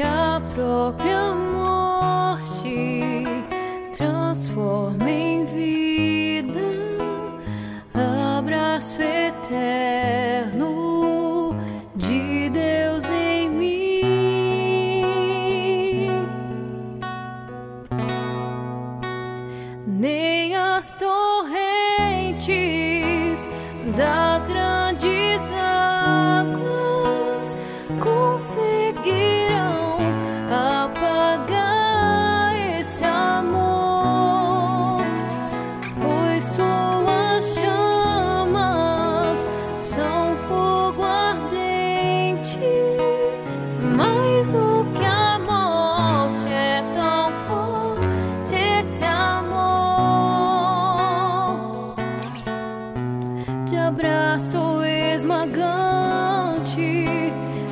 que a própria morte transforma em vida, abraço eterno de Deus em mim. Nem as torrentes das grandes águas conseguirão abraço esmagante,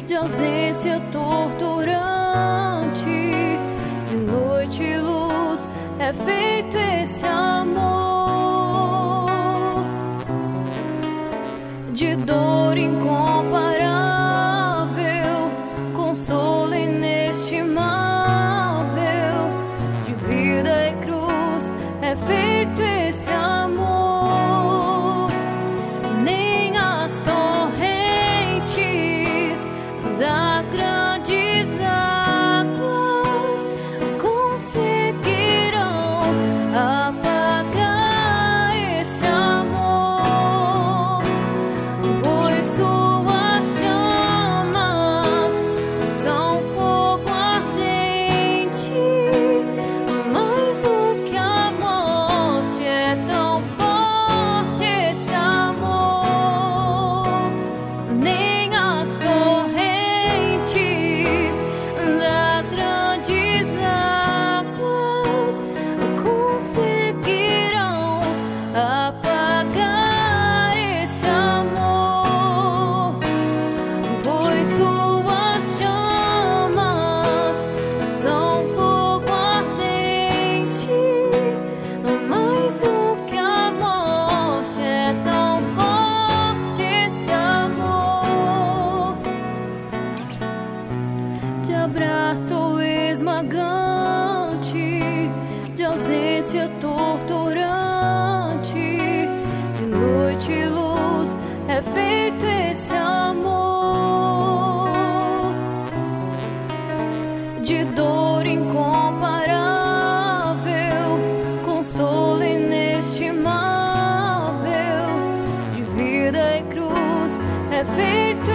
de ausência torturante, de noite e luz é feito esse amor, de dor incomparável, ausência torturante, de noite e luz é feito esse amor, de dor incomparável, consolo inestimável, de vida e cruz é feito